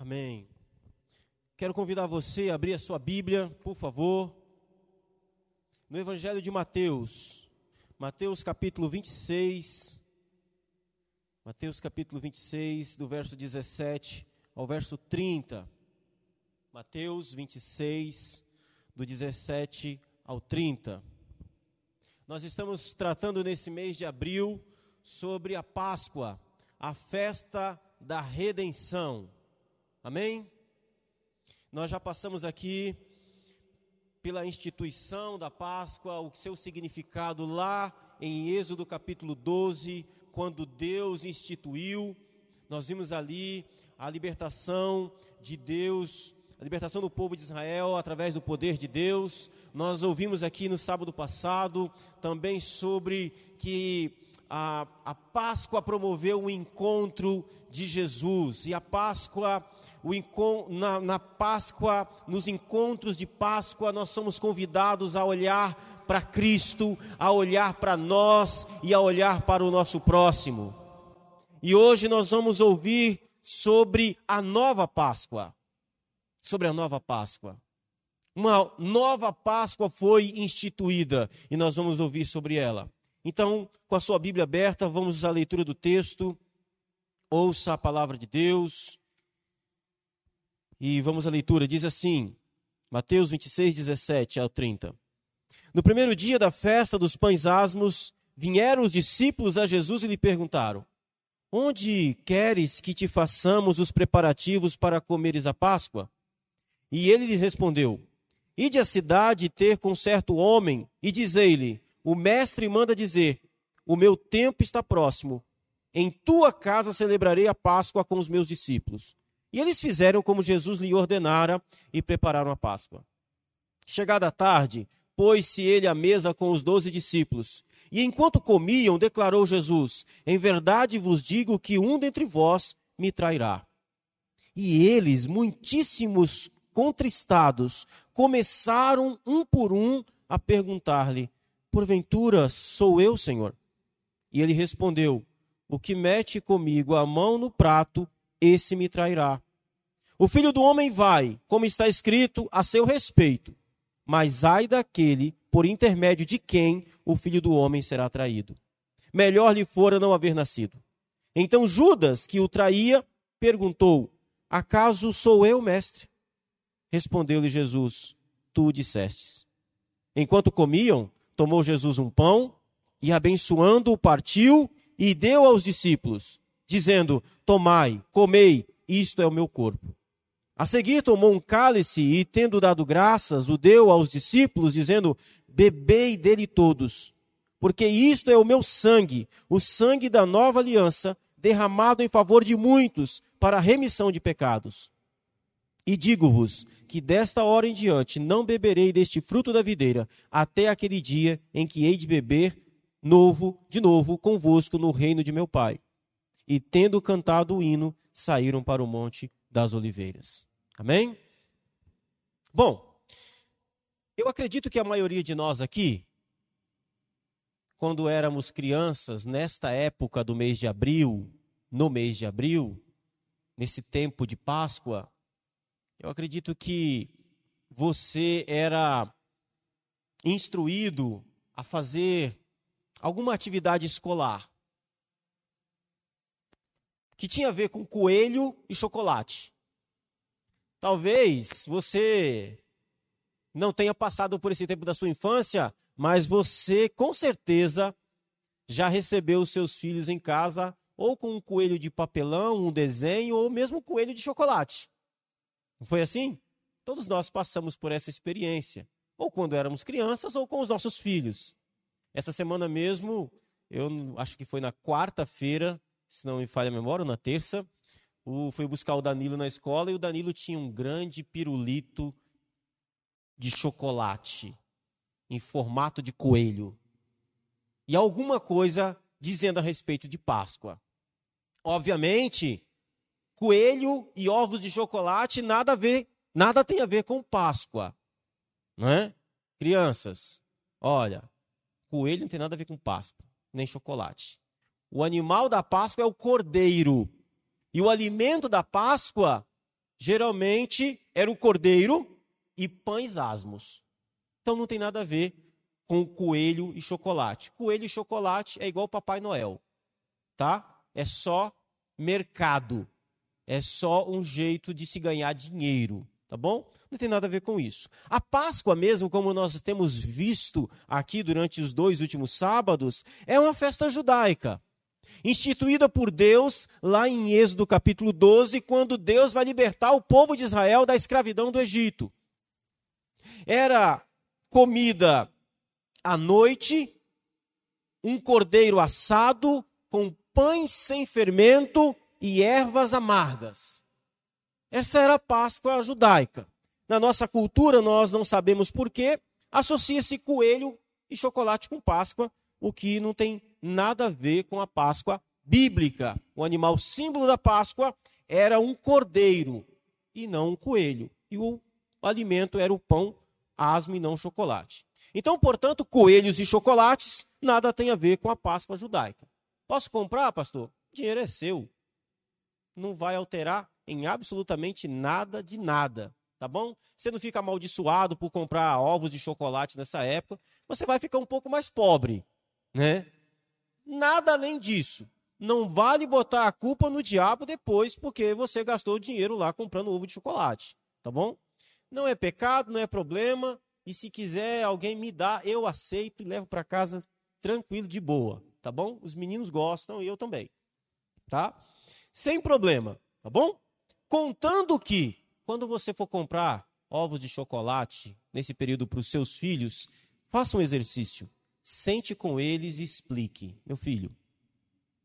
Amém. Quero convidar você a abrir a sua Bíblia, por favor, no Evangelho de Mateus, Mateus capítulo 26, Mateus capítulo 26, do verso 17 ao verso 30. Mateus 26, do 17 ao 30. Nós estamos tratando nesse mês de abril sobre a Páscoa, a festa da redenção. Amém? Nós já passamos aqui pela instituição da Páscoa, o seu significado lá em Êxodo capítulo 12, quando Deus instituiu. Nós vimos ali a libertação de Deus, a libertação do povo de Israel através do poder de Deus. Nós ouvimos aqui no sábado passado também sobre que a, a Páscoa promoveu o encontro de Jesus. E a Páscoa, o na, na Páscoa, nos encontros de Páscoa, nós somos convidados a olhar para Cristo, a olhar para nós e a olhar para o nosso próximo. E hoje nós vamos ouvir sobre a nova Páscoa. Sobre a nova Páscoa. Uma nova Páscoa foi instituída e nós vamos ouvir sobre ela. Então, com a sua Bíblia aberta, vamos à leitura do texto. Ouça a palavra de Deus. E vamos à leitura. Diz assim, Mateus 26, 17 ao 30. No primeiro dia da festa dos pães asmos, vieram os discípulos a Jesus e lhe perguntaram: Onde queres que te façamos os preparativos para comeres a Páscoa? E ele lhes respondeu: Ide à cidade ter com certo homem e dizei-lhe: o mestre manda dizer: O meu tempo está próximo. Em tua casa celebrarei a Páscoa com os meus discípulos. E eles fizeram como Jesus lhe ordenara e prepararam a Páscoa. Chegada a tarde, pôs-se ele à mesa com os doze discípulos. E enquanto comiam, declarou Jesus: Em verdade vos digo que um dentre vós me trairá. E eles, muitíssimos contristados, começaram um por um a perguntar-lhe: Porventura sou eu, Senhor? E ele respondeu: O que mete comigo a mão no prato, esse me trairá. O filho do homem vai, como está escrito, a seu respeito. Mas ai daquele por intermédio de quem o filho do homem será traído. Melhor lhe fora não haver nascido. Então Judas, que o traía, perguntou: Acaso sou eu, mestre? Respondeu-lhe Jesus: Tu dissestes. Enquanto comiam, tomou Jesus um pão e, abençoando-o, partiu e deu aos discípulos, dizendo: Tomai, comei, isto é o meu corpo. A seguir tomou um cálice e, tendo dado graças, o deu aos discípulos, dizendo: Bebei dele todos, porque isto é o meu sangue, o sangue da nova aliança, derramado em favor de muitos para a remissão de pecados. E digo-vos que desta hora em diante não beberei deste fruto da videira, até aquele dia em que hei de beber novo, de novo, convosco no reino de meu Pai. E tendo cantado o hino, saíram para o monte das oliveiras. Amém? Bom, eu acredito que a maioria de nós aqui, quando éramos crianças, nesta época do mês de abril, no mês de abril, nesse tempo de Páscoa, eu acredito que você era instruído a fazer alguma atividade escolar que tinha a ver com coelho e chocolate. Talvez você não tenha passado por esse tempo da sua infância, mas você com certeza já recebeu os seus filhos em casa ou com um coelho de papelão, um desenho, ou mesmo um coelho de chocolate. Não foi assim? Todos nós passamos por essa experiência, ou quando éramos crianças, ou com os nossos filhos. Essa semana mesmo, eu acho que foi na quarta-feira, se não me falha a memória, ou na terça, o, fui buscar o Danilo na escola e o Danilo tinha um grande pirulito de chocolate em formato de coelho. E alguma coisa dizendo a respeito de Páscoa. Obviamente, coelho e ovos de chocolate nada a ver, nada tem a ver com Páscoa, não é? Crianças, olha, coelho não tem nada a ver com Páscoa, nem chocolate. O animal da Páscoa é o cordeiro. E o alimento da Páscoa geralmente era o cordeiro e pães asmos. Então não tem nada a ver com coelho e chocolate. Coelho e chocolate é igual Papai Noel, tá? É só mercado. É só um jeito de se ganhar dinheiro, tá bom? Não tem nada a ver com isso. A Páscoa mesmo, como nós temos visto aqui durante os dois últimos sábados, é uma festa judaica instituída por Deus lá em Êxodo capítulo 12, quando Deus vai libertar o povo de Israel da escravidão do Egito. Era comida à noite, um cordeiro assado com pães sem fermento e ervas amargas. Essa era a Páscoa judaica. Na nossa cultura, nós não sabemos porquê, associa-se coelho e chocolate com Páscoa, o que não tem nada a ver com a Páscoa bíblica. O animal símbolo da Páscoa era um cordeiro e não um coelho. E o alimento era o pão asmo e não chocolate. Então, portanto, coelhos e chocolates nada tem a ver com a Páscoa judaica. Posso comprar, pastor? O dinheiro é seu. Não vai alterar em absolutamente nada de nada, tá bom? Você não fica amaldiçoado por comprar ovos de chocolate nessa época, você vai ficar um pouco mais pobre, né? Nada além disso. Não vale botar a culpa no diabo depois porque você gastou dinheiro lá comprando ovo de chocolate, tá bom? Não é pecado, não é problema. E se quiser alguém me dá, eu aceito e levo para casa tranquilo, de boa, tá bom? Os meninos gostam e eu também, tá? Sem problema, tá bom? Contando que quando você for comprar ovos de chocolate nesse período para os seus filhos, faça um exercício sente com eles e explique. Meu filho,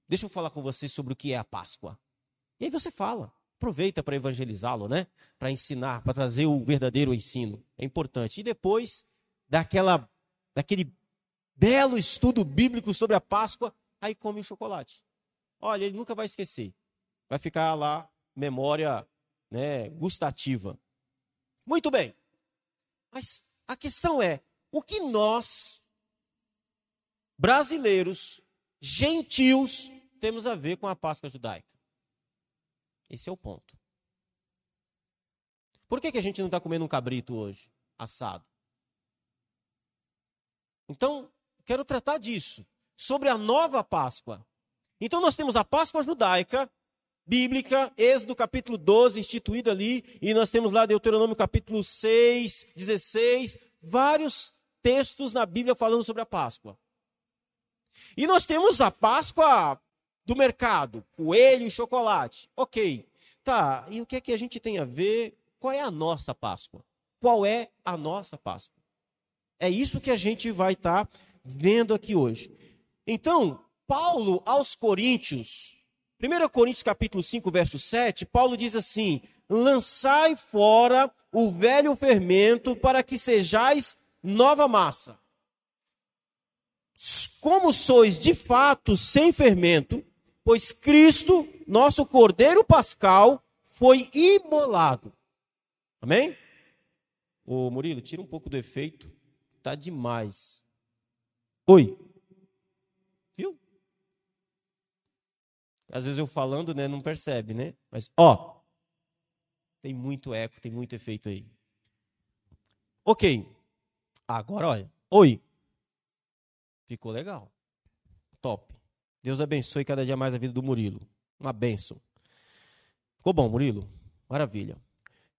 deixa eu falar com você sobre o que é a Páscoa. E aí você fala. Aproveita para evangelizá-lo, né? Para ensinar, para trazer o verdadeiro ensino. É importante. E depois daquela, daquele belo estudo bíblico sobre a Páscoa, aí come o chocolate. Olha, ele nunca vai esquecer. Vai ficar lá memória né, gustativa. Muito bem. Mas a questão é, o que nós brasileiros, gentios, temos a ver com a Páscoa judaica. Esse é o ponto. Por que, que a gente não está comendo um cabrito hoje, assado? Então, quero tratar disso, sobre a nova Páscoa. Então, nós temos a Páscoa judaica, bíblica, Êxodo capítulo 12, instituído ali, e nós temos lá Deuteronômio capítulo 6, 16, vários textos na Bíblia falando sobre a Páscoa. E nós temos a Páscoa do mercado, coelho e chocolate. Ok. Tá, e o que é que a gente tem a ver? Qual é a nossa Páscoa? Qual é a nossa Páscoa? É isso que a gente vai estar tá vendo aqui hoje. Então, Paulo aos Coríntios, 1 Coríntios capítulo 5, verso 7, Paulo diz assim: lançai fora o velho fermento para que sejais nova massa como sois de fato sem fermento, pois Cristo, nosso Cordeiro Pascal, foi imolado. Amém? Ô Murilo, tira um pouco do efeito. Tá demais. Oi. Viu? Às vezes eu falando, né, não percebe, né? Mas, ó, tem muito eco, tem muito efeito aí. Ok. Agora, olha. Oi. Ficou legal. Top. Deus abençoe cada dia mais a vida do Murilo. Uma benção. Ficou bom, Murilo? Maravilha.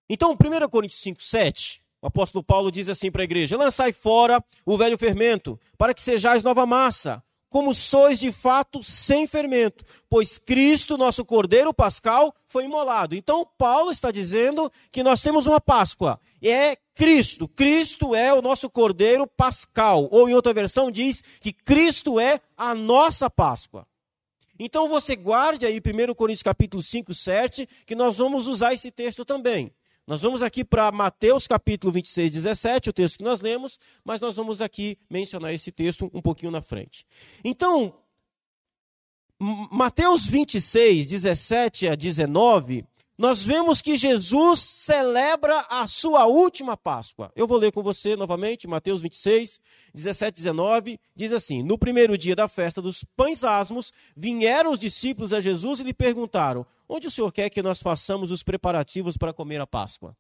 Então, 1 Coríntios 5, 7, o apóstolo Paulo diz assim para a igreja: Lançai fora o velho fermento, para que sejais nova massa, como sois de fato sem fermento, pois Cristo, nosso Cordeiro Pascal, foi imolado. Então, Paulo está dizendo que nós temos uma Páscoa, é Cristo. Cristo é o nosso Cordeiro Pascal, ou em outra versão diz que Cristo é a nossa Páscoa. Então você guarde aí 1 Coríntios capítulo 5, 7, que nós vamos usar esse texto também. Nós vamos aqui para Mateus capítulo 26, 17, o texto que nós lemos, mas nós vamos aqui mencionar esse texto um pouquinho na frente. Então, Mateus 26, 17 a 19, nós vemos que Jesus celebra a sua última Páscoa. Eu vou ler com você novamente, Mateus 26, 17 19, diz assim: No primeiro dia da festa dos pães asmos, vieram os discípulos a Jesus e lhe perguntaram: Onde o Senhor quer que nós façamos os preparativos para comer a Páscoa?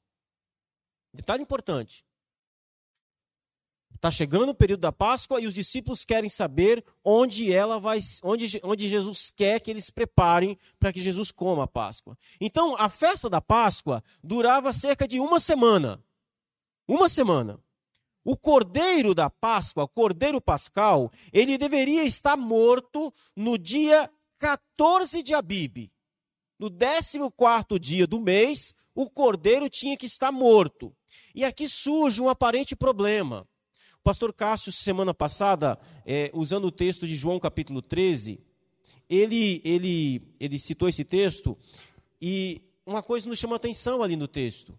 Detalhe importante. Está chegando o período da Páscoa e os discípulos querem saber onde ela vai, onde, onde Jesus quer que eles preparem para que Jesus coma a Páscoa. Então, a festa da Páscoa durava cerca de uma semana. Uma semana. O cordeiro da Páscoa, o cordeiro pascal, ele deveria estar morto no dia 14 de Abib. No 14 dia do mês, o cordeiro tinha que estar morto. E aqui surge um aparente problema. O pastor Cássio, semana passada, é, usando o texto de João capítulo 13, ele, ele, ele citou esse texto e uma coisa nos chama atenção ali no texto.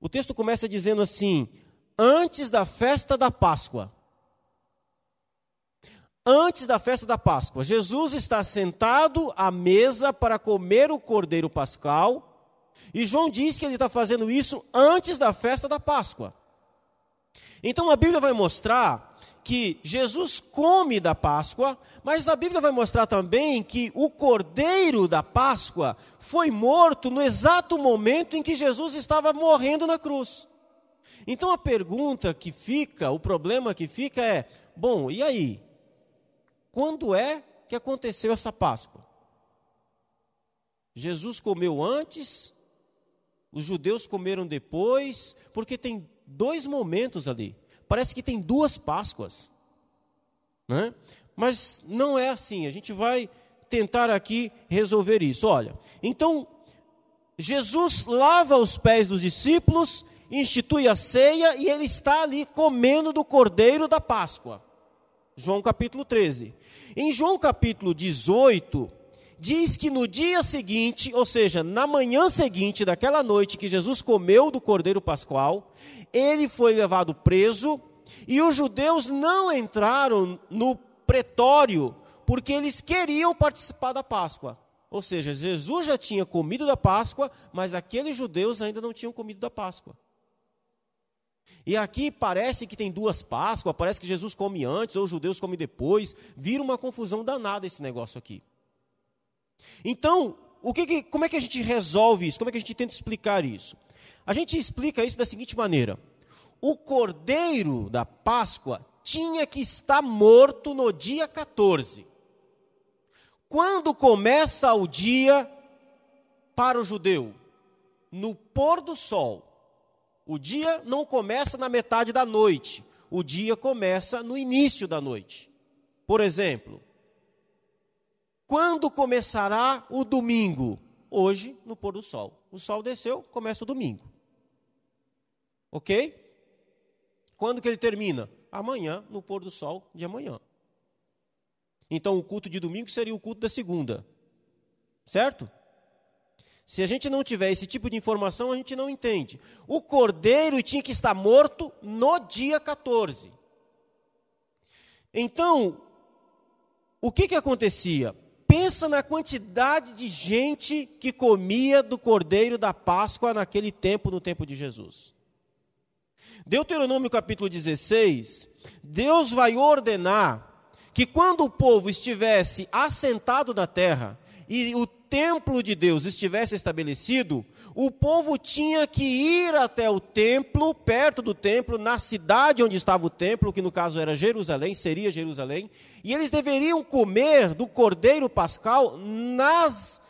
O texto começa dizendo assim: antes da festa da Páscoa. Antes da festa da Páscoa, Jesus está sentado à mesa para comer o cordeiro pascal, e João diz que ele está fazendo isso antes da festa da Páscoa. Então a Bíblia vai mostrar que Jesus come da Páscoa, mas a Bíblia vai mostrar também que o cordeiro da Páscoa foi morto no exato momento em que Jesus estava morrendo na cruz. Então a pergunta que fica, o problema que fica é: bom, e aí? Quando é que aconteceu essa Páscoa? Jesus comeu antes, os judeus comeram depois, porque tem dois momentos ali. Parece que tem duas Páscoas. Né? Mas não é assim. A gente vai tentar aqui resolver isso. Olha, então, Jesus lava os pés dos discípulos institui a ceia e ele está ali comendo do cordeiro da Páscoa. João capítulo 13. Em João capítulo 18, diz que no dia seguinte, ou seja, na manhã seguinte daquela noite que Jesus comeu do cordeiro pascual, ele foi levado preso e os judeus não entraram no pretório porque eles queriam participar da Páscoa. Ou seja, Jesus já tinha comido da Páscoa, mas aqueles judeus ainda não tinham comido da Páscoa. E aqui parece que tem duas Páscoas, parece que Jesus come antes ou os judeus comem depois. Vira uma confusão danada esse negócio aqui. Então, o que, que, como é que a gente resolve isso? Como é que a gente tenta explicar isso? A gente explica isso da seguinte maneira: o cordeiro da Páscoa tinha que estar morto no dia 14. Quando começa o dia para o judeu? No pôr do sol. O dia não começa na metade da noite, o dia começa no início da noite. Por exemplo, quando começará o domingo? Hoje, no pôr do sol. O sol desceu, começa o domingo. Ok? Quando que ele termina? Amanhã, no pôr do sol de amanhã. Então, o culto de domingo seria o culto da segunda. Certo? Se a gente não tiver esse tipo de informação, a gente não entende. O cordeiro tinha que estar morto no dia 14. Então, o que, que acontecia? Pensa na quantidade de gente que comia do cordeiro da Páscoa naquele tempo, no tempo de Jesus. Deuteronômio capítulo 16, Deus vai ordenar que quando o povo estivesse assentado na terra e o templo de Deus estivesse estabelecido, o povo tinha que ir até o templo, perto do templo, na cidade onde estava o templo, que no caso era Jerusalém, seria Jerusalém, e eles deveriam comer do cordeiro pascal nas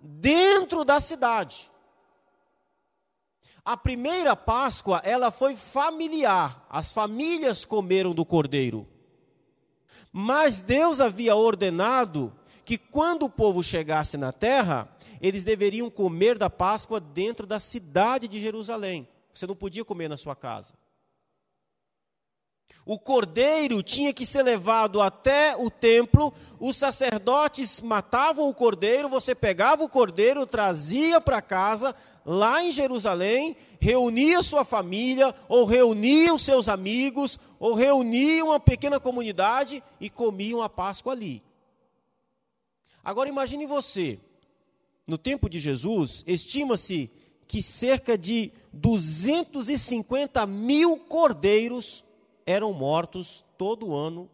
dentro da cidade. A primeira Páscoa, ela foi familiar. As famílias comeram do cordeiro. Mas Deus havia ordenado que quando o povo chegasse na terra, eles deveriam comer da Páscoa dentro da cidade de Jerusalém. Você não podia comer na sua casa. O cordeiro tinha que ser levado até o templo, os sacerdotes matavam o cordeiro, você pegava o cordeiro, trazia para casa, lá em Jerusalém, reunia sua família, ou reunia os seus amigos, ou reunia uma pequena comunidade e comiam a Páscoa ali. Agora imagine você, no tempo de Jesus, estima-se que cerca de 250 mil cordeiros eram mortos todo ano,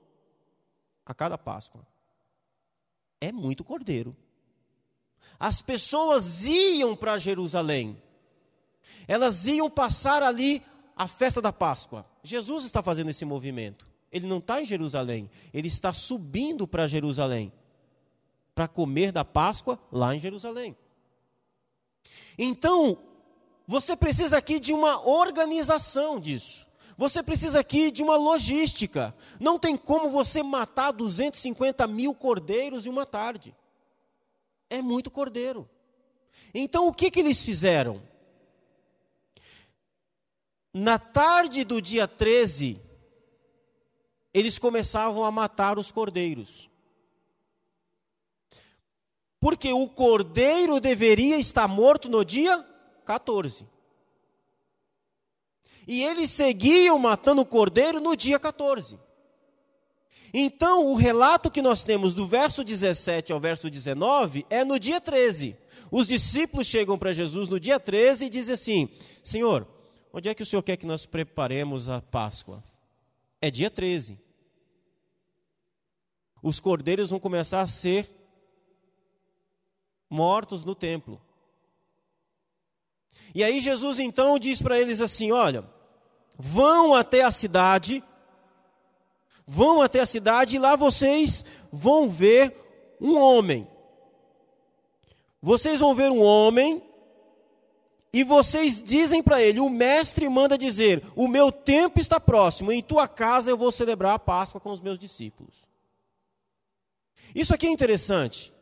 a cada Páscoa. É muito cordeiro. As pessoas iam para Jerusalém. Elas iam passar ali a festa da Páscoa. Jesus está fazendo esse movimento. Ele não está em Jerusalém, ele está subindo para Jerusalém para comer da Páscoa lá em Jerusalém. Então, você precisa aqui de uma organização disso. Você precisa aqui de uma logística. Não tem como você matar 250 mil cordeiros em uma tarde. É muito cordeiro. Então, o que, que eles fizeram? Na tarde do dia 13, eles começavam a matar os cordeiros. Porque o cordeiro deveria estar morto no dia 14. E eles seguiam matando o cordeiro no dia 14. Então, o relato que nós temos do verso 17 ao verso 19 é no dia 13. Os discípulos chegam para Jesus no dia 13 e dizem assim: Senhor, onde é que o Senhor quer que nós preparemos a Páscoa? É dia 13. Os cordeiros vão começar a ser mortos no templo. E aí Jesus então diz para eles assim: Olha, vão até a cidade, vão até a cidade e lá vocês vão ver um homem. Vocês vão ver um homem e vocês dizem para ele: O mestre manda dizer: O meu tempo está próximo, em tua casa eu vou celebrar a Páscoa com os meus discípulos. Isso aqui é interessante.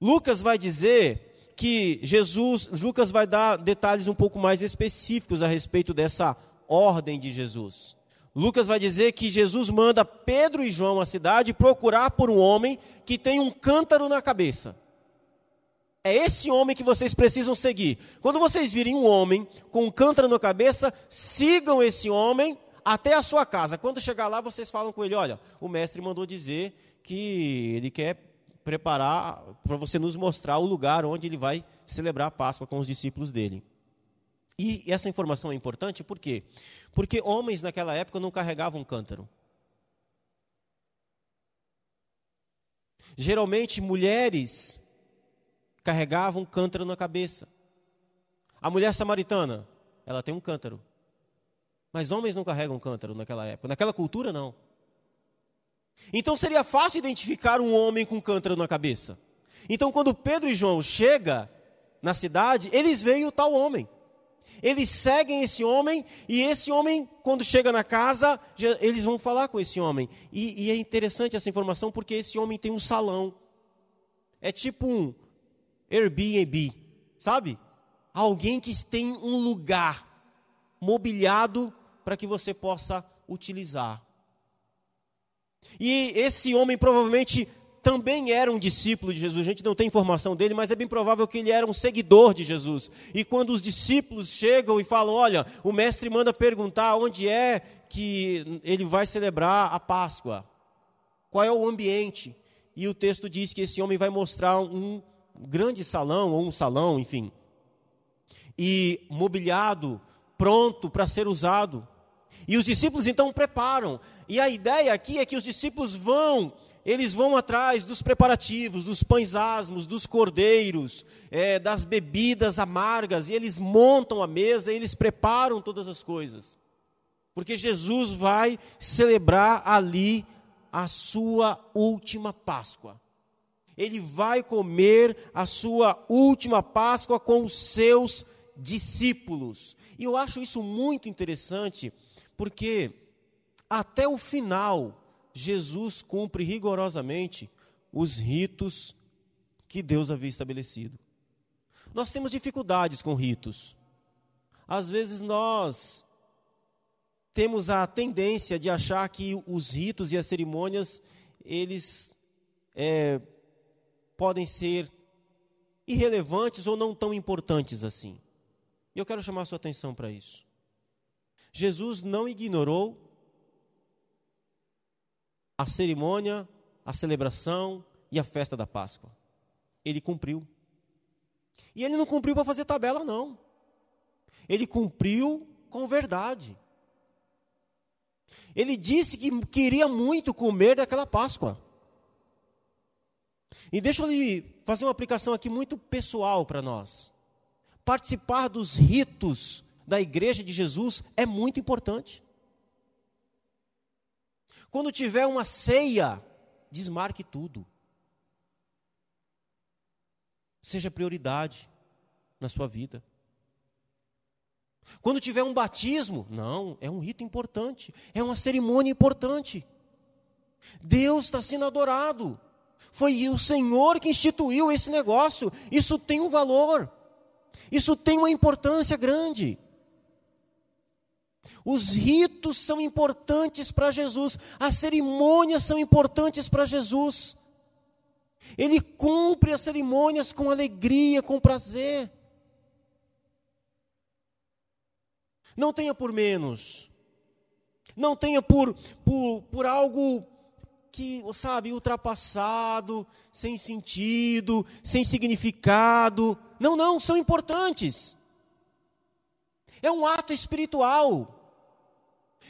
Lucas vai dizer que Jesus, Lucas vai dar detalhes um pouco mais específicos a respeito dessa ordem de Jesus. Lucas vai dizer que Jesus manda Pedro e João à cidade procurar por um homem que tem um cântaro na cabeça. É esse homem que vocês precisam seguir. Quando vocês virem um homem com um cântaro na cabeça, sigam esse homem até a sua casa. Quando chegar lá, vocês falam com ele: olha, o mestre mandou dizer que ele quer preparar, para você nos mostrar o lugar onde ele vai celebrar a Páscoa com os discípulos dele. E essa informação é importante por quê? Porque homens naquela época não carregavam cântaro. Geralmente mulheres carregavam cântaro na cabeça. A mulher samaritana, ela tem um cântaro. Mas homens não carregam cântaro naquela época. Naquela cultura, não. Então seria fácil identificar um homem com cântaro na cabeça. Então quando Pedro e João chegam na cidade, eles veem o tal homem. Eles seguem esse homem e esse homem, quando chega na casa, já, eles vão falar com esse homem. E, e é interessante essa informação porque esse homem tem um salão. É tipo um Airbnb, sabe? Alguém que tem um lugar mobiliado para que você possa utilizar. E esse homem provavelmente também era um discípulo de Jesus. A gente não tem informação dele, mas é bem provável que ele era um seguidor de Jesus. E quando os discípulos chegam e falam: Olha, o mestre manda perguntar onde é que ele vai celebrar a Páscoa, qual é o ambiente. E o texto diz que esse homem vai mostrar um grande salão, ou um salão, enfim, e mobiliado, pronto para ser usado. E os discípulos então preparam. E a ideia aqui é que os discípulos vão, eles vão atrás dos preparativos, dos pães asmos, dos cordeiros, é, das bebidas amargas, e eles montam a mesa, eles preparam todas as coisas. Porque Jesus vai celebrar ali a sua última Páscoa. Ele vai comer a sua última Páscoa com os seus discípulos. E eu acho isso muito interessante, porque até o final, Jesus cumpre rigorosamente os ritos que Deus havia estabelecido. Nós temos dificuldades com ritos. Às vezes nós temos a tendência de achar que os ritos e as cerimônias eles é, podem ser irrelevantes ou não tão importantes assim. E eu quero chamar a sua atenção para isso. Jesus não ignorou a cerimônia, a celebração e a festa da Páscoa. Ele cumpriu. E ele não cumpriu para fazer tabela, não. Ele cumpriu com verdade. Ele disse que queria muito comer daquela Páscoa. E deixa eu fazer uma aplicação aqui muito pessoal para nós. Participar dos ritos da igreja de Jesus é muito importante. Quando tiver uma ceia, desmarque tudo. Seja prioridade na sua vida. Quando tiver um batismo, não, é um rito importante, é uma cerimônia importante. Deus está sendo adorado. Foi o Senhor que instituiu esse negócio. Isso tem um valor. Isso tem uma importância grande. Os ritos são importantes para Jesus, as cerimônias são importantes para Jesus. Ele cumpre as cerimônias com alegria, com prazer. Não tenha por menos. Não tenha por, por, por algo que, sabe, ultrapassado, sem sentido, sem significado. Não, não, são importantes. É um ato espiritual.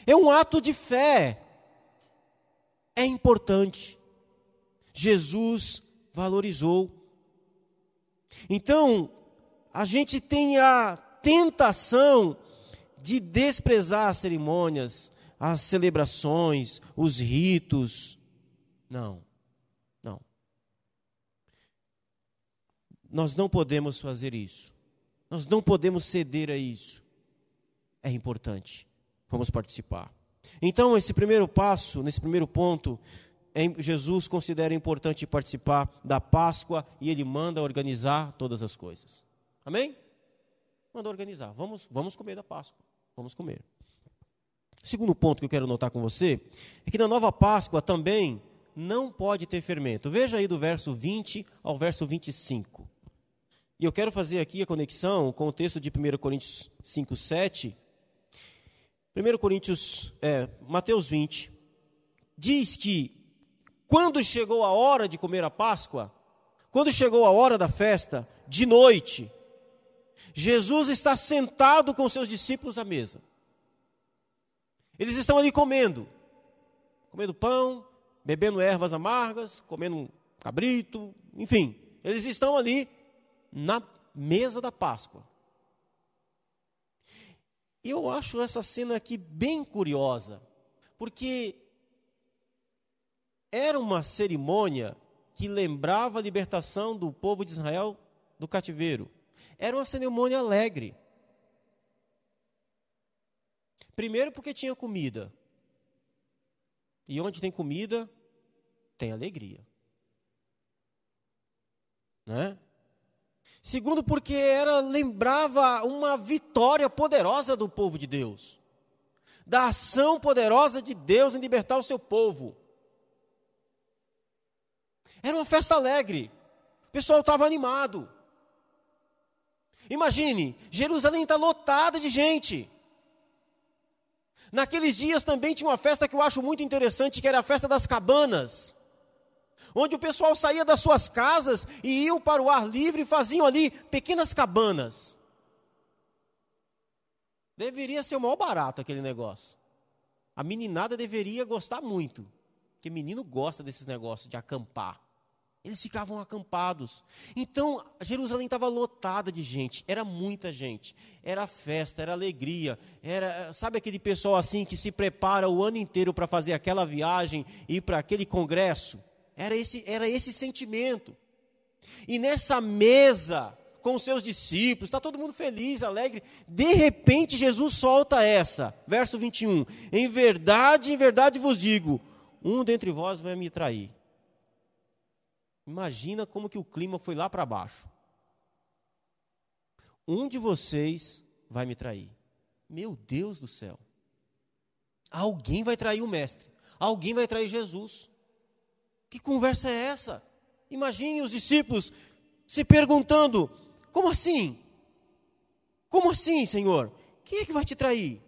É um ato de fé. É importante. Jesus valorizou. Então, a gente tem a tentação de desprezar as cerimônias, as celebrações, os ritos. Não, não. Nós não podemos fazer isso. Nós não podemos ceder a isso. É importante. Vamos participar. Então, esse primeiro passo, nesse primeiro ponto, Jesus considera importante participar da Páscoa e ele manda organizar todas as coisas. Amém? Manda organizar. Vamos, vamos comer da Páscoa. Vamos comer. Segundo ponto que eu quero notar com você é que na nova Páscoa também não pode ter fermento. Veja aí do verso 20 ao verso 25. E eu quero fazer aqui a conexão com o texto de 1 Coríntios 5, 7. 1 Coríntios, é, Mateus 20, diz que quando chegou a hora de comer a Páscoa, quando chegou a hora da festa, de noite, Jesus está sentado com seus discípulos à mesa. Eles estão ali comendo, comendo pão, bebendo ervas amargas, comendo cabrito, enfim, eles estão ali na mesa da Páscoa. Eu acho essa cena aqui bem curiosa, porque era uma cerimônia que lembrava a libertação do povo de Israel do cativeiro. Era uma cerimônia alegre. Primeiro, porque tinha comida. E onde tem comida, tem alegria. Né? Segundo, porque era lembrava uma vitória poderosa do povo de Deus. Da ação poderosa de Deus em libertar o seu povo. Era uma festa alegre. O pessoal estava animado. Imagine, Jerusalém está lotada de gente. Naqueles dias também tinha uma festa que eu acho muito interessante, que era a festa das cabanas. Onde o pessoal saía das suas casas e iam para o ar livre e faziam ali pequenas cabanas. Deveria ser o maior barato aquele negócio. A meninada deveria gostar muito. Porque menino gosta desses negócios de acampar. Eles ficavam acampados. Então, Jerusalém estava lotada de gente, era muita gente. Era festa, era alegria. Era, sabe aquele pessoal assim que se prepara o ano inteiro para fazer aquela viagem e ir para aquele congresso? Era esse, era esse sentimento. E nessa mesa com seus discípulos, está todo mundo feliz, alegre. De repente, Jesus solta essa, verso 21. Em verdade, em verdade vos digo: um dentre vós vai me trair. Imagina como que o clima foi lá para baixo. Um de vocês vai me trair. Meu Deus do céu. Alguém vai trair o mestre. Alguém vai trair Jesus. Que conversa é essa? Imagine os discípulos se perguntando: como assim? Como assim, Senhor? Quem é que vai te trair?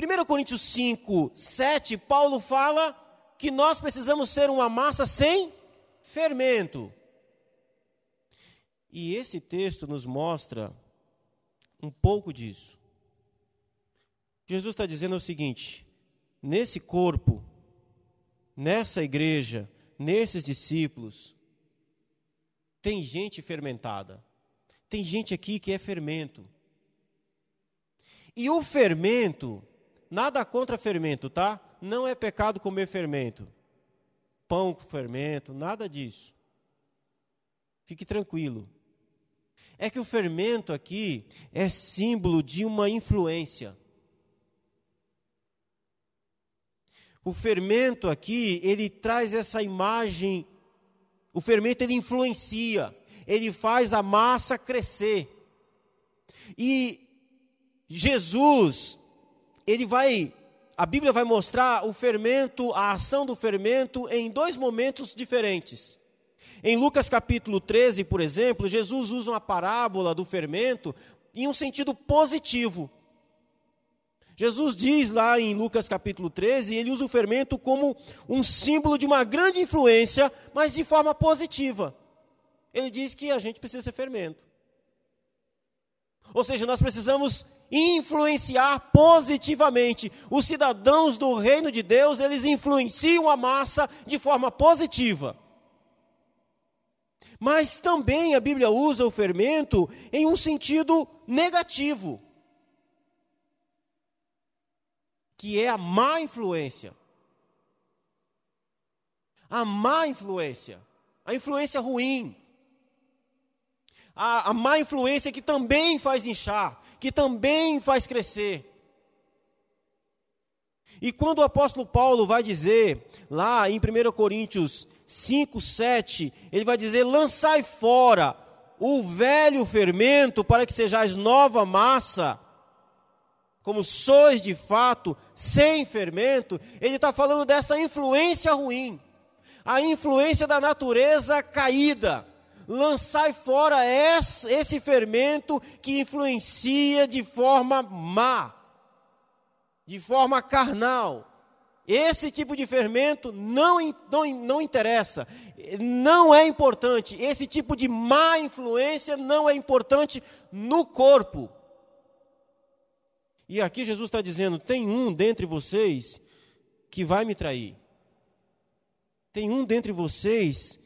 1 Coríntios 5, 7, Paulo fala que nós precisamos ser uma massa sem fermento. E esse texto nos mostra um pouco disso. Jesus está dizendo o seguinte: nesse corpo, nessa igreja, nesses discípulos tem gente fermentada. Tem gente aqui que é fermento. E o fermento, nada contra fermento, tá? Não é pecado comer fermento. Pão com fermento, nada disso. Fique tranquilo. É que o fermento aqui é símbolo de uma influência. O fermento aqui, ele traz essa imagem, o fermento ele influencia, ele faz a massa crescer. E Jesus, ele vai, a Bíblia vai mostrar o fermento, a ação do fermento em dois momentos diferentes. Em Lucas capítulo 13, por exemplo, Jesus usa uma parábola do fermento em um sentido positivo. Jesus diz lá em Lucas capítulo 13, ele usa o fermento como um símbolo de uma grande influência, mas de forma positiva. Ele diz que a gente precisa ser fermento. Ou seja, nós precisamos influenciar positivamente. Os cidadãos do reino de Deus, eles influenciam a massa de forma positiva. Mas também a Bíblia usa o fermento em um sentido negativo. Que é a má influência. A má influência, a influência ruim, a, a má influência que também faz inchar, que também faz crescer. E quando o apóstolo Paulo vai dizer, lá em 1 Coríntios 5, 7, ele vai dizer: lançai fora o velho fermento para que sejais nova massa como sois de fato, sem fermento, ele está falando dessa influência ruim, a influência da natureza caída. Lançai fora esse fermento que influencia de forma má, de forma carnal. Esse tipo de fermento não, não, não interessa, não é importante. Esse tipo de má influência não é importante no corpo. E aqui Jesus está dizendo: tem um dentre vocês que vai me trair. Tem um dentre vocês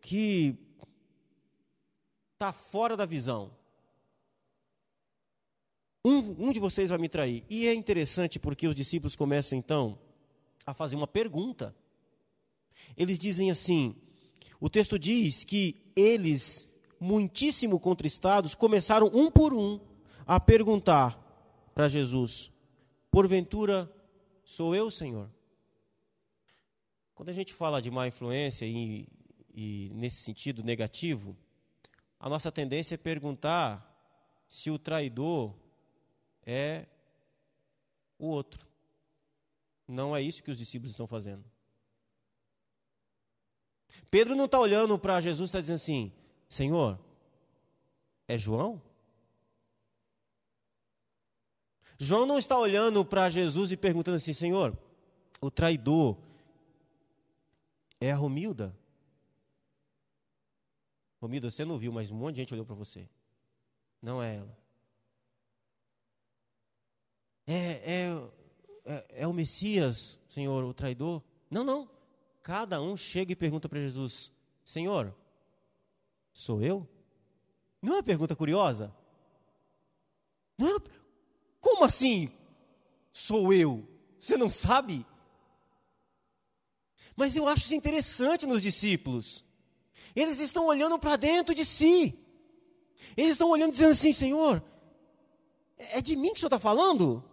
que está fora da visão. Um, um de vocês vai me trair. E é interessante porque os discípulos começam então a fazer uma pergunta. Eles dizem assim: o texto diz que eles, muitíssimo contristados, começaram um por um a perguntar: para Jesus: Porventura sou eu, Senhor? Quando a gente fala de má influência e, e nesse sentido negativo, a nossa tendência é perguntar se o traidor é o outro. Não é isso que os discípulos estão fazendo. Pedro não está olhando para Jesus e está dizendo assim: Senhor, é João? João não está olhando para Jesus e perguntando assim: Senhor, o traidor é a Romilda? Romilda, você não viu, mas um monte de gente olhou para você. Não é ela. É, é, é, é, o Messias, Senhor, o traidor? Não, não. Cada um chega e pergunta para Jesus: Senhor, sou eu? Não é uma pergunta curiosa? Não é uma, como assim? Sou eu? Você não sabe? Mas eu acho isso interessante nos discípulos. Eles estão olhando para dentro de si. Eles estão olhando dizendo assim: Senhor, é de mim que o Senhor está falando?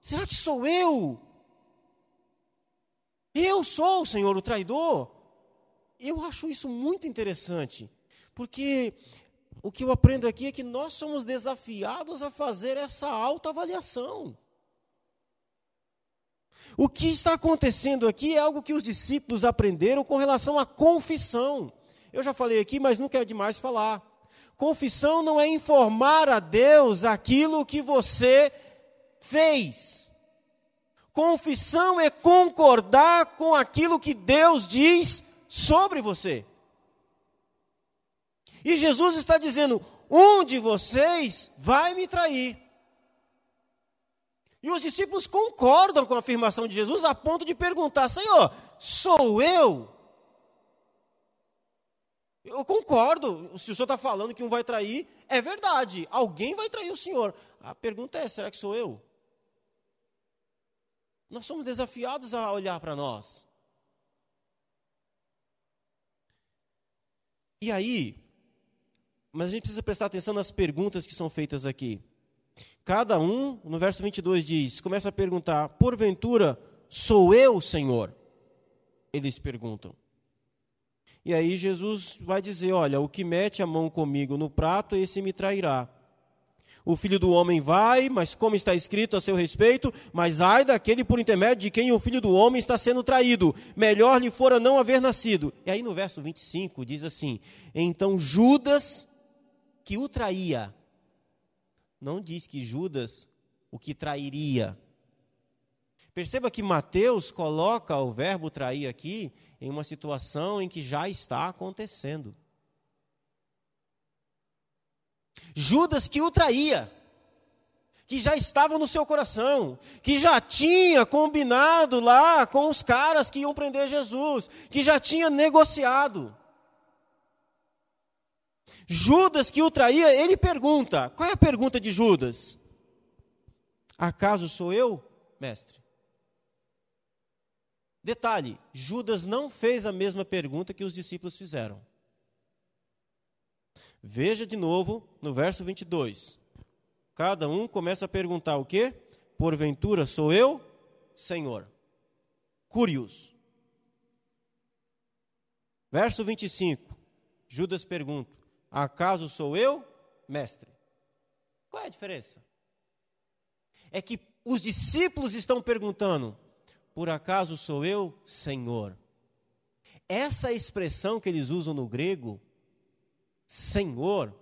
Será que sou eu? Eu sou, Senhor, o traidor? Eu acho isso muito interessante, porque o que eu aprendo aqui é que nós somos desafiados a fazer essa autoavaliação. O que está acontecendo aqui é algo que os discípulos aprenderam com relação à confissão. Eu já falei aqui, mas nunca é demais falar. Confissão não é informar a Deus aquilo que você fez. Confissão é concordar com aquilo que Deus diz sobre você. E Jesus está dizendo: um de vocês vai me trair. E os discípulos concordam com a afirmação de Jesus a ponto de perguntar: Senhor, sou eu? Eu concordo. Se o senhor está falando que um vai trair, é verdade. Alguém vai trair o senhor. A pergunta é: será que sou eu? Nós somos desafiados a olhar para nós. E aí, mas a gente precisa prestar atenção nas perguntas que são feitas aqui. Cada um, no verso 22 diz, começa a perguntar: Porventura sou eu, Senhor? Eles perguntam. E aí Jesus vai dizer: Olha, o que mete a mão comigo no prato, esse me trairá. O filho do homem vai, mas como está escrito a seu respeito, mas ai daquele por intermédio de quem o filho do homem está sendo traído. Melhor lhe fora não haver nascido. E aí no verso 25 diz assim: Então Judas, que o traía, não diz que Judas o que trairia. Perceba que Mateus coloca o verbo trair aqui em uma situação em que já está acontecendo. Judas que o traía, que já estava no seu coração, que já tinha combinado lá com os caras que iam prender Jesus, que já tinha negociado. Judas que o traía, ele pergunta: qual é a pergunta de Judas? Acaso sou eu, mestre? Detalhe: Judas não fez a mesma pergunta que os discípulos fizeram. Veja de novo no verso 22. Cada um começa a perguntar o quê? Porventura sou eu, Senhor? Curioso. Verso 25. Judas pergunta: Acaso sou eu, mestre? Qual é a diferença? É que os discípulos estão perguntando: Por acaso sou eu, Senhor? Essa expressão que eles usam no grego, Senhor,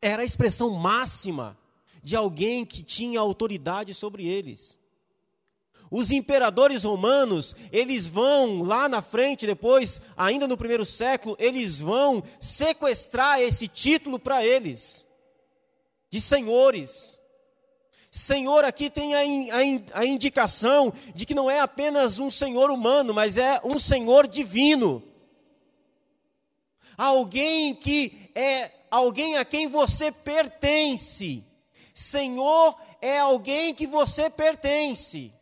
era a expressão máxima de alguém que tinha autoridade sobre eles. Os imperadores romanos, eles vão lá na frente, depois, ainda no primeiro século, eles vão sequestrar esse título para eles, de senhores. Senhor aqui tem a, a, a indicação de que não é apenas um senhor humano, mas é um senhor divino. Alguém que é alguém a quem você pertence. Senhor é alguém que você pertence.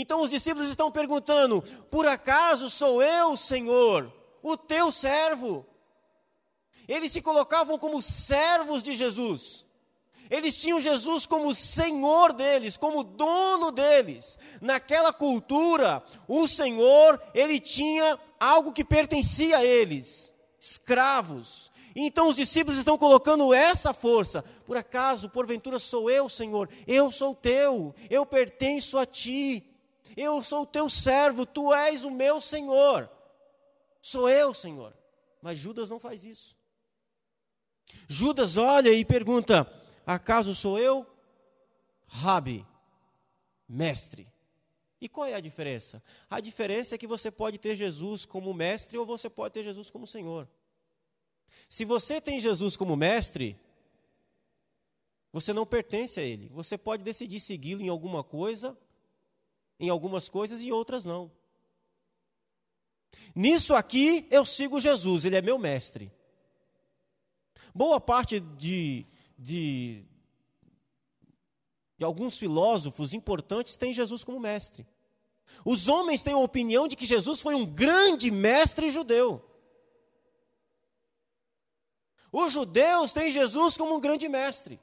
Então os discípulos estão perguntando: por acaso sou eu, Senhor, o teu servo? Eles se colocavam como servos de Jesus. Eles tinham Jesus como Senhor deles, como dono deles. Naquela cultura, o Senhor, ele tinha algo que pertencia a eles, escravos. Então os discípulos estão colocando essa força. Por acaso, porventura sou eu, Senhor? Eu sou teu, eu pertenço a ti. Eu sou o teu servo, tu és o meu Senhor. Sou eu, Senhor. Mas Judas não faz isso. Judas olha e pergunta: Acaso sou eu? Rabi, mestre. E qual é a diferença? A diferença é que você pode ter Jesus como mestre ou você pode ter Jesus como Senhor. Se você tem Jesus como mestre, você não pertence a Ele. Você pode decidir segui-lo em alguma coisa em algumas coisas e em outras não. Nisso aqui eu sigo Jesus, ele é meu mestre. Boa parte de, de, de alguns filósofos importantes tem Jesus como mestre. Os homens têm a opinião de que Jesus foi um grande mestre judeu. Os judeus têm Jesus como um grande mestre.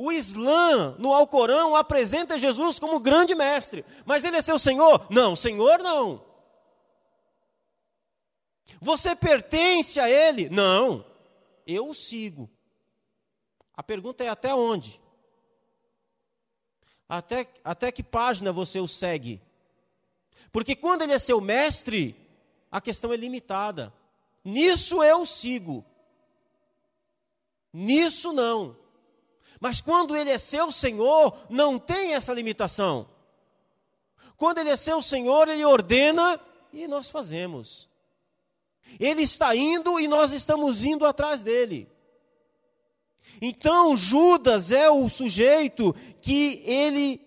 O Islã, no Alcorão, apresenta Jesus como grande mestre. Mas ele é seu Senhor? Não, Senhor não. Você pertence a Ele? Não. Eu o sigo. A pergunta é até onde? Até, até que página você o segue? Porque quando ele é seu mestre, a questão é limitada. Nisso eu sigo. Nisso não. Mas quando ele é seu Senhor, não tem essa limitação. Quando ele é seu Senhor, ele ordena e nós fazemos. Ele está indo e nós estamos indo atrás dele. Então, Judas é o sujeito que ele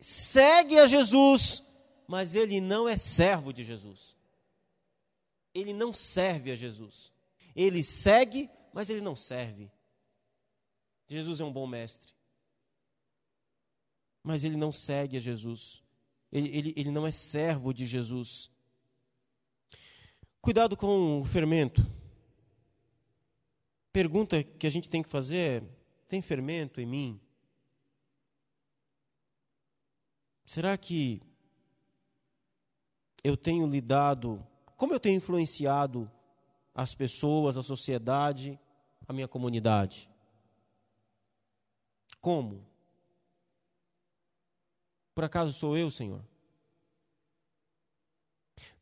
segue a Jesus, mas ele não é servo de Jesus. ele não serve a Jesus. Ele segue, mas ele não serve. Jesus é um bom mestre. Mas ele não segue a Jesus. Ele, ele, ele não é servo de Jesus. Cuidado com o fermento. Pergunta que a gente tem que fazer é: tem fermento em mim? Será que eu tenho lidado, como eu tenho influenciado as pessoas, a sociedade, a minha comunidade? Como? Por acaso sou eu, Senhor?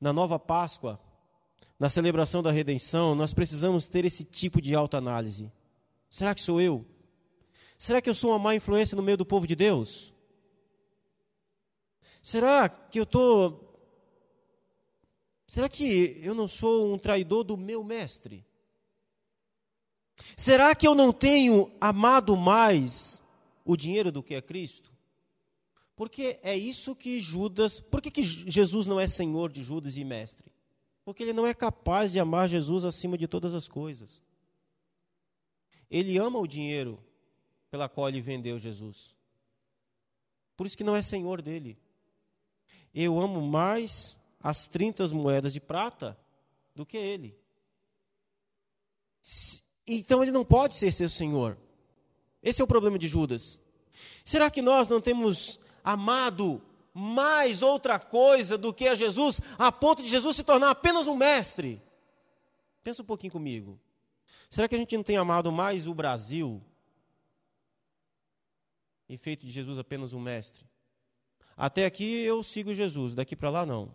Na nova Páscoa, na celebração da redenção, nós precisamos ter esse tipo de autoanálise. Será que sou eu? Será que eu sou uma má influência no meio do povo de Deus? Será que eu estou. Será que eu não sou um traidor do meu mestre? Será que eu não tenho amado mais o dinheiro do que a Cristo? Porque é isso que Judas. Por que, que Jesus não é senhor de Judas e mestre? Porque ele não é capaz de amar Jesus acima de todas as coisas. Ele ama o dinheiro pela qual ele vendeu Jesus. Por isso que não é senhor dele. Eu amo mais as 30 moedas de prata do que ele. Então ele não pode ser seu senhor. Esse é o problema de Judas. Será que nós não temos amado mais outra coisa do que a Jesus, a ponto de Jesus se tornar apenas um mestre. Pensa um pouquinho comigo. Será que a gente não tem amado mais o Brasil e feito de Jesus apenas um mestre? Até aqui eu sigo Jesus, daqui para lá não.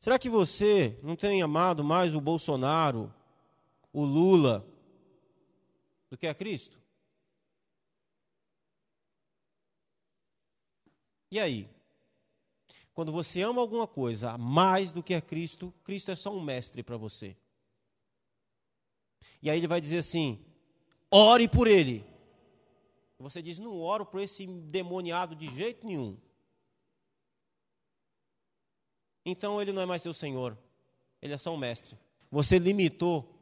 Será que você não tem amado mais o Bolsonaro, o Lula, do que a Cristo? E aí? Quando você ama alguma coisa mais do que a Cristo, Cristo é só um mestre para você. E aí ele vai dizer assim: ore por ele. Você diz: não oro por esse demoniado de jeito nenhum. Então ele não é mais seu senhor, ele é só um mestre. Você limitou,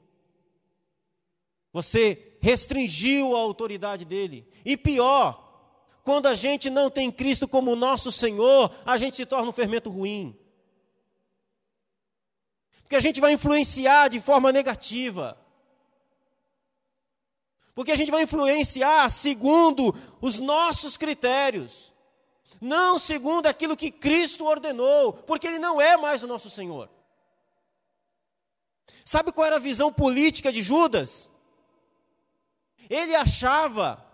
você restringiu a autoridade dele. E pior, quando a gente não tem Cristo como nosso Senhor, a gente se torna um fermento ruim. Porque a gente vai influenciar de forma negativa. Porque a gente vai influenciar segundo os nossos critérios, não segundo aquilo que Cristo ordenou, porque Ele não é mais o nosso Senhor. Sabe qual era a visão política de Judas? Ele achava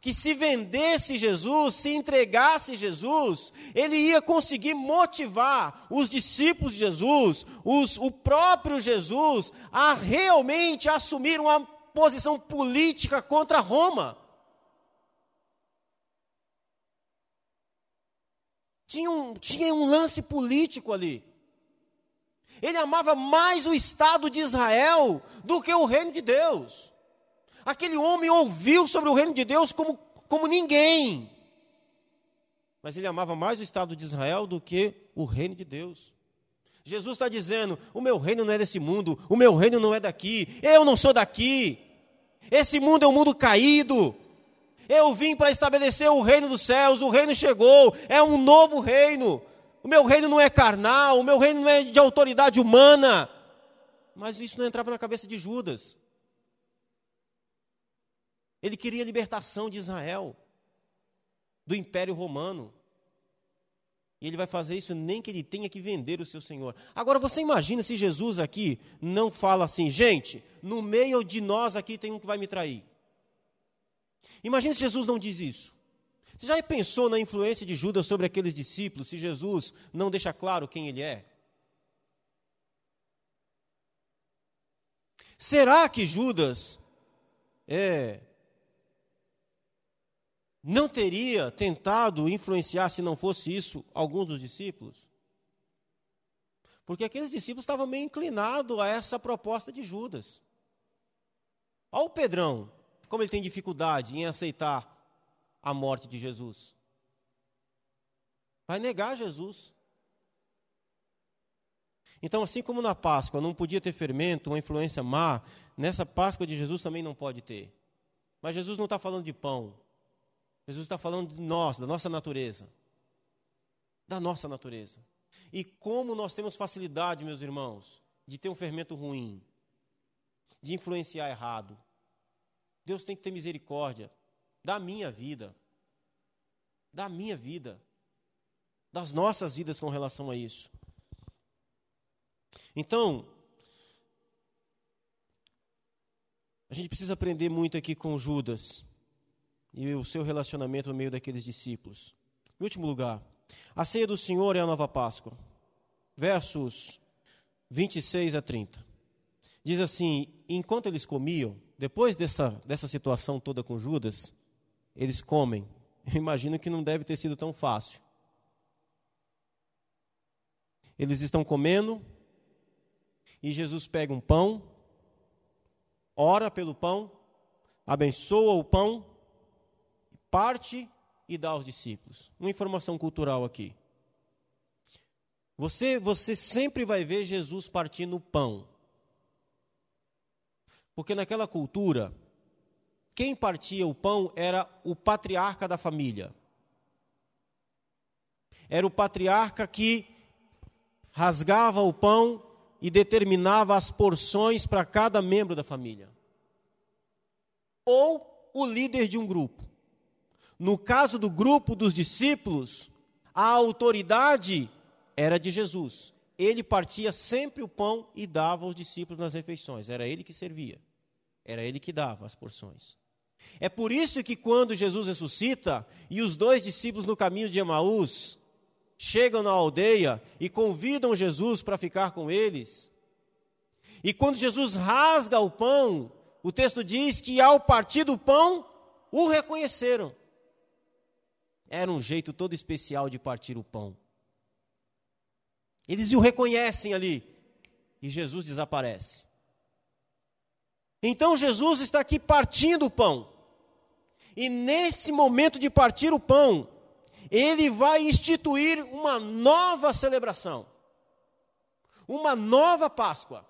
que se vendesse Jesus, se entregasse Jesus, ele ia conseguir motivar os discípulos de Jesus, os, o próprio Jesus, a realmente assumir uma posição política contra Roma. Tinha um, tinha um lance político ali. Ele amava mais o Estado de Israel do que o reino de Deus. Aquele homem ouviu sobre o reino de Deus como, como ninguém. Mas ele amava mais o Estado de Israel do que o reino de Deus. Jesus está dizendo: o meu reino não é desse mundo, o meu reino não é daqui, eu não sou daqui. Esse mundo é um mundo caído. Eu vim para estabelecer o reino dos céus, o reino chegou, é um novo reino. O meu reino não é carnal, o meu reino não é de autoridade humana. Mas isso não entrava na cabeça de Judas. Ele queria a libertação de Israel, do Império Romano. E ele vai fazer isso nem que ele tenha que vender o seu Senhor. Agora você imagina se Jesus aqui não fala assim, gente, no meio de nós aqui tem um que vai me trair. Imagina se Jesus não diz isso. Você já pensou na influência de Judas sobre aqueles discípulos, se Jesus não deixa claro quem ele é? Será que Judas é não teria tentado influenciar, se não fosse isso, alguns dos discípulos? Porque aqueles discípulos estavam meio inclinados a essa proposta de Judas. Olha o Pedrão, como ele tem dificuldade em aceitar a morte de Jesus. Vai negar Jesus. Então, assim como na Páscoa não podia ter fermento, uma influência má, nessa Páscoa de Jesus também não pode ter. Mas Jesus não está falando de pão. Jesus está falando de nós, da nossa natureza. Da nossa natureza. E como nós temos facilidade, meus irmãos, de ter um fermento ruim, de influenciar errado. Deus tem que ter misericórdia da minha vida, da minha vida, das nossas vidas com relação a isso. Então, a gente precisa aprender muito aqui com Judas e o seu relacionamento no meio daqueles discípulos. Em último lugar, a ceia do Senhor é a nova Páscoa. Versos 26 a 30. Diz assim: enquanto eles comiam, depois dessa, dessa situação toda com Judas, eles comem. Eu imagino que não deve ter sido tão fácil. Eles estão comendo, e Jesus pega um pão, ora pelo pão, abençoa o pão, parte e dá aos discípulos. Uma informação cultural aqui. Você, você sempre vai ver Jesus partindo o pão. Porque naquela cultura, quem partia o pão era o patriarca da família. Era o patriarca que rasgava o pão e determinava as porções para cada membro da família. Ou o líder de um grupo. No caso do grupo dos discípulos, a autoridade era de Jesus. Ele partia sempre o pão e dava aos discípulos nas refeições. Era ele que servia. Era ele que dava as porções. É por isso que quando Jesus ressuscita e os dois discípulos no caminho de Emaús chegam na aldeia e convidam Jesus para ficar com eles, e quando Jesus rasga o pão, o texto diz que ao partir do pão, o reconheceram. Era um jeito todo especial de partir o pão. Eles o reconhecem ali. E Jesus desaparece. Então Jesus está aqui partindo o pão. E nesse momento de partir o pão, ele vai instituir uma nova celebração. Uma nova Páscoa.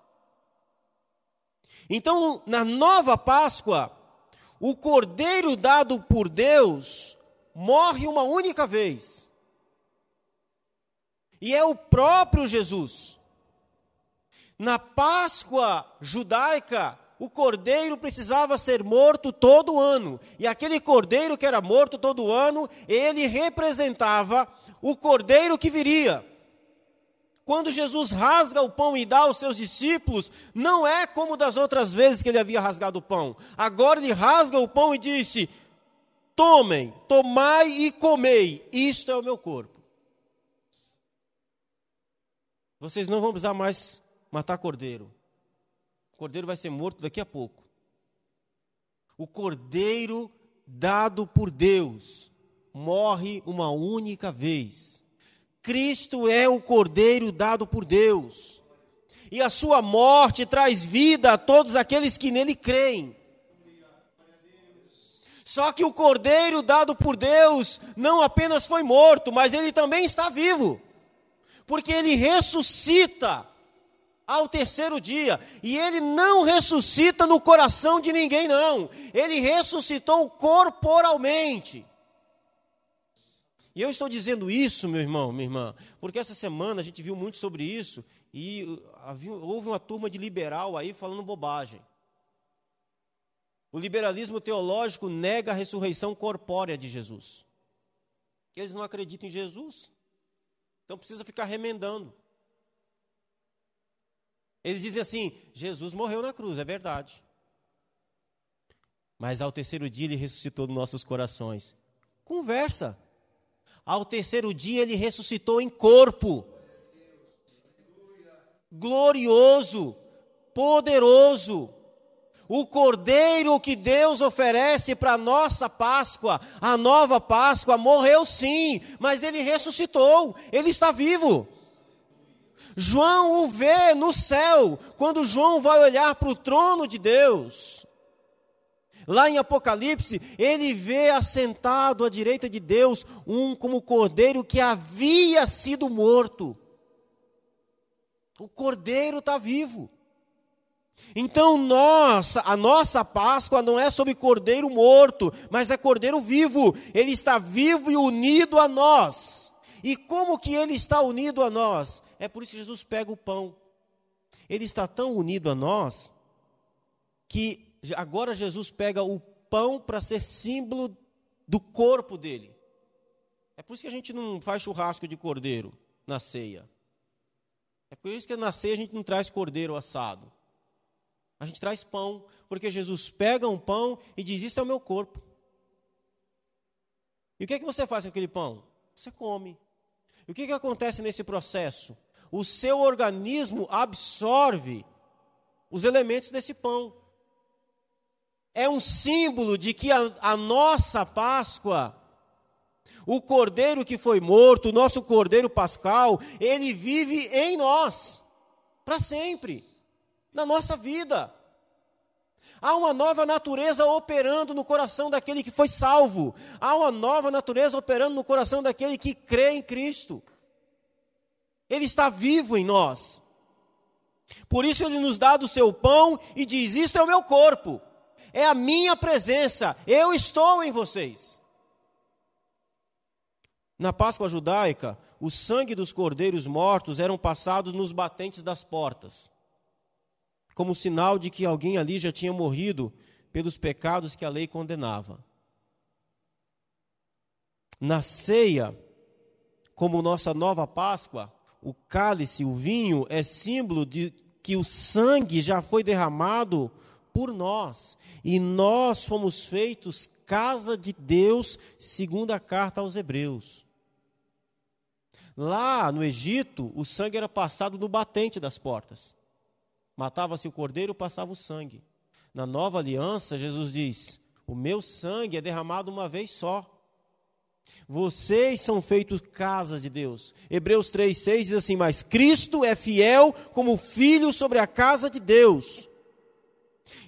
Então, na nova Páscoa, o cordeiro dado por Deus morre uma única vez. E é o próprio Jesus. Na Páscoa judaica, o cordeiro precisava ser morto todo ano. E aquele cordeiro que era morto todo ano, ele representava o cordeiro que viria. Quando Jesus rasga o pão e dá aos seus discípulos, não é como das outras vezes que ele havia rasgado o pão. Agora ele rasga o pão e disse: Tomem, tomai e comei, isto é o meu corpo. Vocês não vão precisar mais matar cordeiro cordeiro vai ser morto daqui a pouco. O cordeiro dado por Deus morre uma única vez. Cristo é o cordeiro dado por Deus. E a sua morte traz vida a todos aqueles que nele creem. Só que o cordeiro dado por Deus não apenas foi morto, mas ele também está vivo. Porque ele ressuscita ao terceiro dia. E ele não ressuscita no coração de ninguém, não. Ele ressuscitou corporalmente. E eu estou dizendo isso, meu irmão, minha irmã, porque essa semana a gente viu muito sobre isso e uh, houve uma turma de liberal aí falando bobagem. O liberalismo teológico nega a ressurreição corpórea de Jesus. Eles não acreditam em Jesus, então precisa ficar remendando. Eles dizem assim: Jesus morreu na cruz, é verdade. Mas ao terceiro dia ele ressuscitou nos nossos corações. Conversa. Ao terceiro dia ele ressuscitou em corpo. Glorioso, poderoso. O cordeiro que Deus oferece para a nossa Páscoa, a nova Páscoa, morreu sim, mas ele ressuscitou, ele está vivo. João o vê no céu, quando João vai olhar para o trono de Deus. Lá em Apocalipse, ele vê assentado à direita de Deus um como cordeiro que havia sido morto. O cordeiro está vivo. Então, nossa, a nossa Páscoa não é sobre cordeiro morto, mas é cordeiro vivo. Ele está vivo e unido a nós. E como que ele está unido a nós? É por isso que Jesus pega o pão. Ele está tão unido a nós que agora Jesus pega o pão para ser símbolo do corpo dele. É por isso que a gente não faz churrasco de cordeiro na ceia. É por isso que na ceia a gente não traz cordeiro assado. A gente traz pão, porque Jesus pega um pão e diz: Isso é o meu corpo. E o que, é que você faz com aquele pão? Você come. E o que, que acontece nesse processo? O seu organismo absorve os elementos desse pão. É um símbolo de que a, a nossa Páscoa, o cordeiro que foi morto, o nosso cordeiro pascal, ele vive em nós, para sempre na nossa vida. Há uma nova natureza operando no coração daquele que foi salvo. Há uma nova natureza operando no coração daquele que crê em Cristo. Ele está vivo em nós. Por isso ele nos dá do seu pão e diz: Isto é o meu corpo, é a minha presença, eu estou em vocês. Na Páscoa judaica, o sangue dos cordeiros mortos eram passados nos batentes das portas como sinal de que alguém ali já tinha morrido pelos pecados que a lei condenava. Na ceia, como nossa nova Páscoa, o cálice, o vinho, é símbolo de que o sangue já foi derramado por nós, e nós fomos feitos casa de Deus, segundo a carta aos Hebreus. Lá no Egito, o sangue era passado no batente das portas. Matava-se o cordeiro, passava o sangue. Na nova aliança, Jesus diz: O meu sangue é derramado uma vez só. Vocês são feitos casas de Deus. Hebreus 3,6 diz assim: Mas Cristo é fiel como filho sobre a casa de Deus.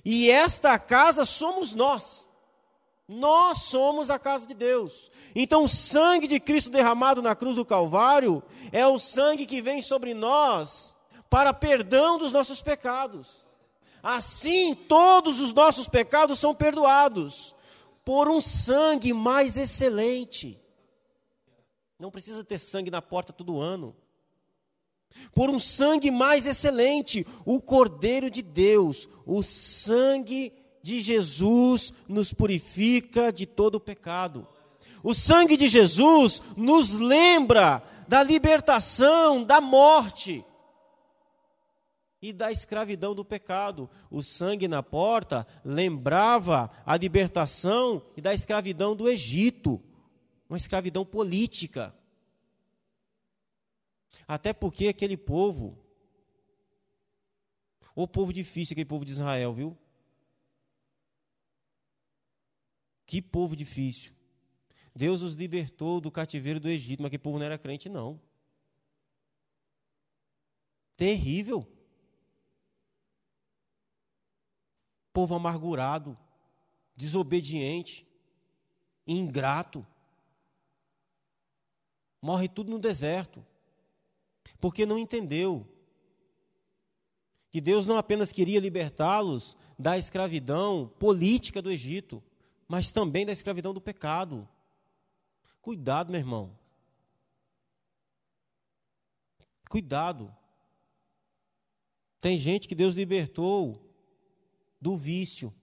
E esta casa somos nós. Nós somos a casa de Deus. Então, o sangue de Cristo derramado na cruz do Calvário é o sangue que vem sobre nós para perdão dos nossos pecados. Assim, todos os nossos pecados são perdoados por um sangue mais excelente. Não precisa ter sangue na porta todo ano. Por um sangue mais excelente, o Cordeiro de Deus, o sangue de Jesus nos purifica de todo o pecado. O sangue de Jesus nos lembra da libertação da morte e da escravidão do pecado. O sangue na porta lembrava a libertação e da escravidão do Egito, uma escravidão política. Até porque aquele povo, o povo difícil, aquele povo de Israel, viu? Que povo difícil. Deus os libertou do cativeiro do Egito, mas aquele povo não era crente, não. Terrível. Povo amargurado, desobediente, ingrato. Morre tudo no deserto, porque não entendeu que Deus não apenas queria libertá-los da escravidão política do Egito, mas também da escravidão do pecado. Cuidado, meu irmão. Cuidado. Tem gente que Deus libertou do vício,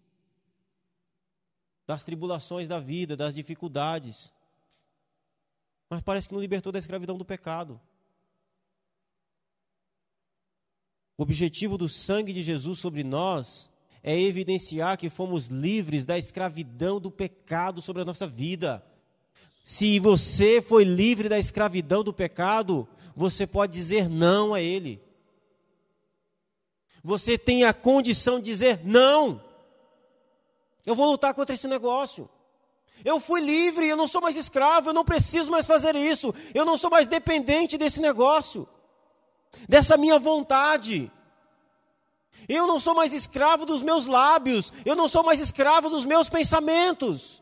das tribulações da vida, das dificuldades. Mas parece que não libertou da escravidão do pecado. O objetivo do sangue de Jesus sobre nós é evidenciar que fomos livres da escravidão do pecado sobre a nossa vida. Se você foi livre da escravidão do pecado, você pode dizer não a ele. Você tem a condição de dizer não. Eu vou lutar contra esse negócio. Eu fui livre, eu não sou mais escravo, eu não preciso mais fazer isso. Eu não sou mais dependente desse negócio, dessa minha vontade. Eu não sou mais escravo dos meus lábios, eu não sou mais escravo dos meus pensamentos.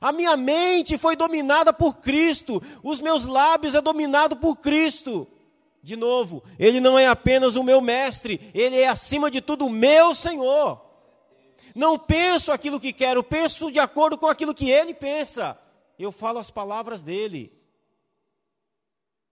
A minha mente foi dominada por Cristo, os meus lábios é dominado por Cristo. De novo, ele não é apenas o meu mestre, ele é acima de tudo o meu Senhor. Não penso aquilo que quero, penso de acordo com aquilo que ele pensa. Eu falo as palavras dele.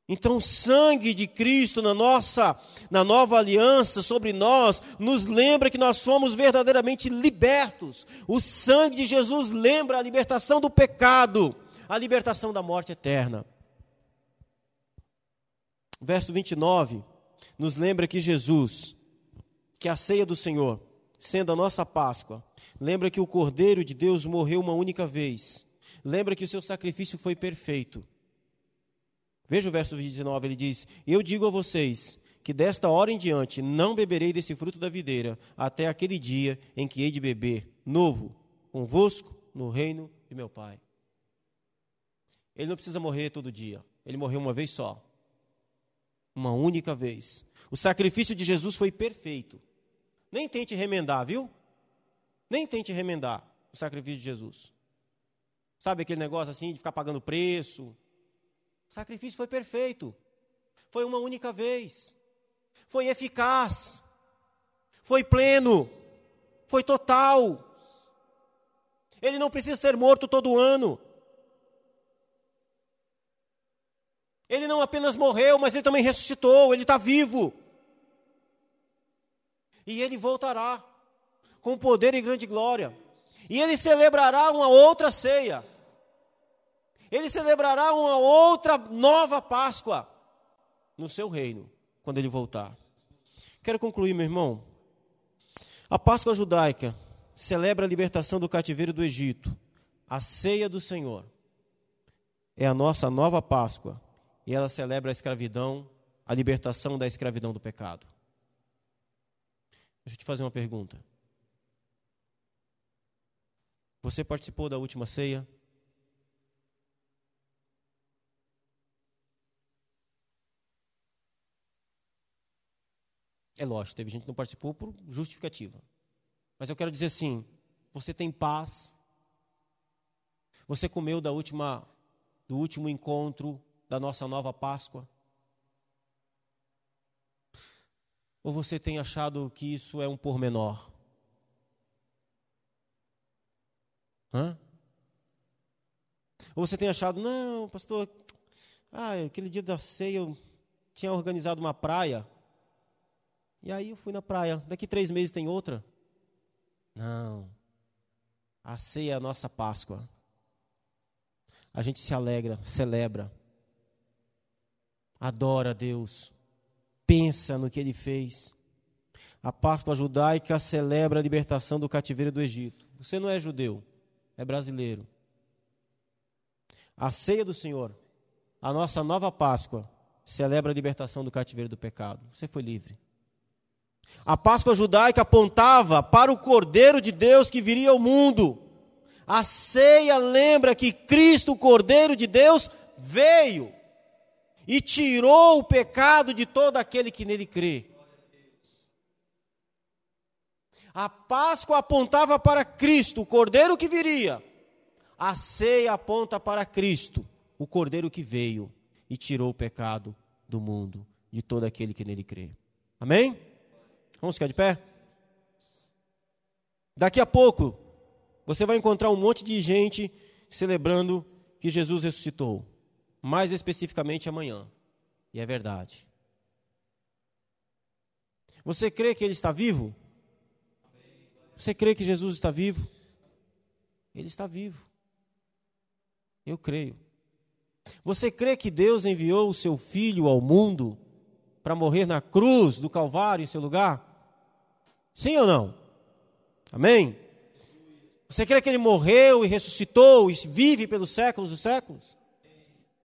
Então, o sangue de Cristo na nossa, na nova aliança sobre nós, nos lembra que nós fomos verdadeiramente libertos. O sangue de Jesus lembra a libertação do pecado, a libertação da morte eterna. Verso 29 nos lembra que Jesus, que a ceia do Senhor, sendo a nossa Páscoa, lembra que o Cordeiro de Deus morreu uma única vez. Lembra que o seu sacrifício foi perfeito Veja o verso 29, ele diz: Eu digo a vocês que desta hora em diante não beberei desse fruto da videira, até aquele dia em que hei de beber novo convosco no reino de meu Pai. Ele não precisa morrer todo dia, ele morreu uma vez só. Uma única vez. O sacrifício de Jesus foi perfeito. Nem tente remendar, viu? Nem tente remendar o sacrifício de Jesus. Sabe aquele negócio assim de ficar pagando preço, o sacrifício foi perfeito. Foi uma única vez. Foi eficaz. Foi pleno. Foi total. Ele não precisa ser morto todo ano. Ele não apenas morreu, mas ele também ressuscitou. Ele está vivo. E ele voltará com poder e grande glória. E ele celebrará uma outra ceia ele celebrará uma outra nova Páscoa no seu reino, quando ele voltar. Quero concluir, meu irmão. A Páscoa judaica celebra a libertação do cativeiro do Egito. A ceia do Senhor é a nossa nova Páscoa e ela celebra a escravidão, a libertação da escravidão do pecado. Deixa eu te fazer uma pergunta. Você participou da última ceia? É lógico, teve gente que não participou por justificativa. Mas eu quero dizer assim: você tem paz. Você comeu da última, do último encontro da nossa nova Páscoa? Ou você tem achado que isso é um pormenor? Hã? Ou você tem achado, não, pastor, ah, aquele dia da ceia eu tinha organizado uma praia e aí eu fui na praia. Daqui três meses tem outra? Não. A ceia é a nossa Páscoa. A gente se alegra, celebra, adora Deus, pensa no que Ele fez. A Páscoa judaica celebra a libertação do cativeiro do Egito. Você não é judeu, é brasileiro. A ceia do Senhor, a nossa nova Páscoa, celebra a libertação do cativeiro do pecado. Você foi livre. A Páscoa judaica apontava para o Cordeiro de Deus que viria ao mundo. A ceia lembra que Cristo, o Cordeiro de Deus, veio e tirou o pecado de todo aquele que nele crê. A Páscoa apontava para Cristo, o Cordeiro que viria. A ceia aponta para Cristo, o Cordeiro que veio e tirou o pecado do mundo, de todo aquele que nele crê. Amém? Vamos ficar de pé? Daqui a pouco, você vai encontrar um monte de gente celebrando que Jesus ressuscitou. Mais especificamente amanhã. E é verdade. Você crê que Ele está vivo? Você crê que Jesus está vivo? Ele está vivo. Eu creio. Você crê que Deus enviou o seu Filho ao mundo para morrer na cruz do Calvário em seu lugar? Sim ou não? Amém? Você crê que ele morreu e ressuscitou e vive pelos séculos dos séculos?